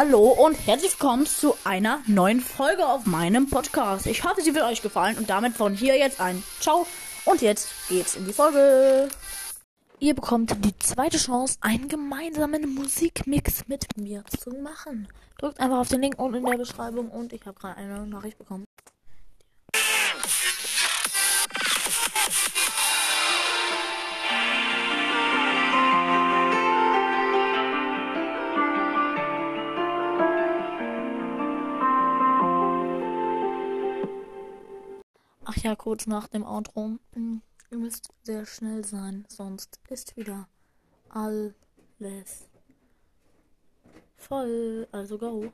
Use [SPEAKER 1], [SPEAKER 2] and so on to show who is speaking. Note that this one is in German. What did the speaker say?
[SPEAKER 1] Hallo und herzlich willkommen zu einer neuen Folge auf meinem Podcast. Ich hoffe, sie wird euch gefallen und damit von hier jetzt ein Ciao und jetzt geht's in die Folge. Ihr bekommt die zweite Chance, einen gemeinsamen Musikmix mit mir zu machen. Drückt einfach auf den Link unten in der Beschreibung und ich habe gerade eine Nachricht bekommen. Ach ja, kurz nach dem Outro. Hm, Ihr müsst sehr schnell sein, sonst ist wieder alles voll. Also go.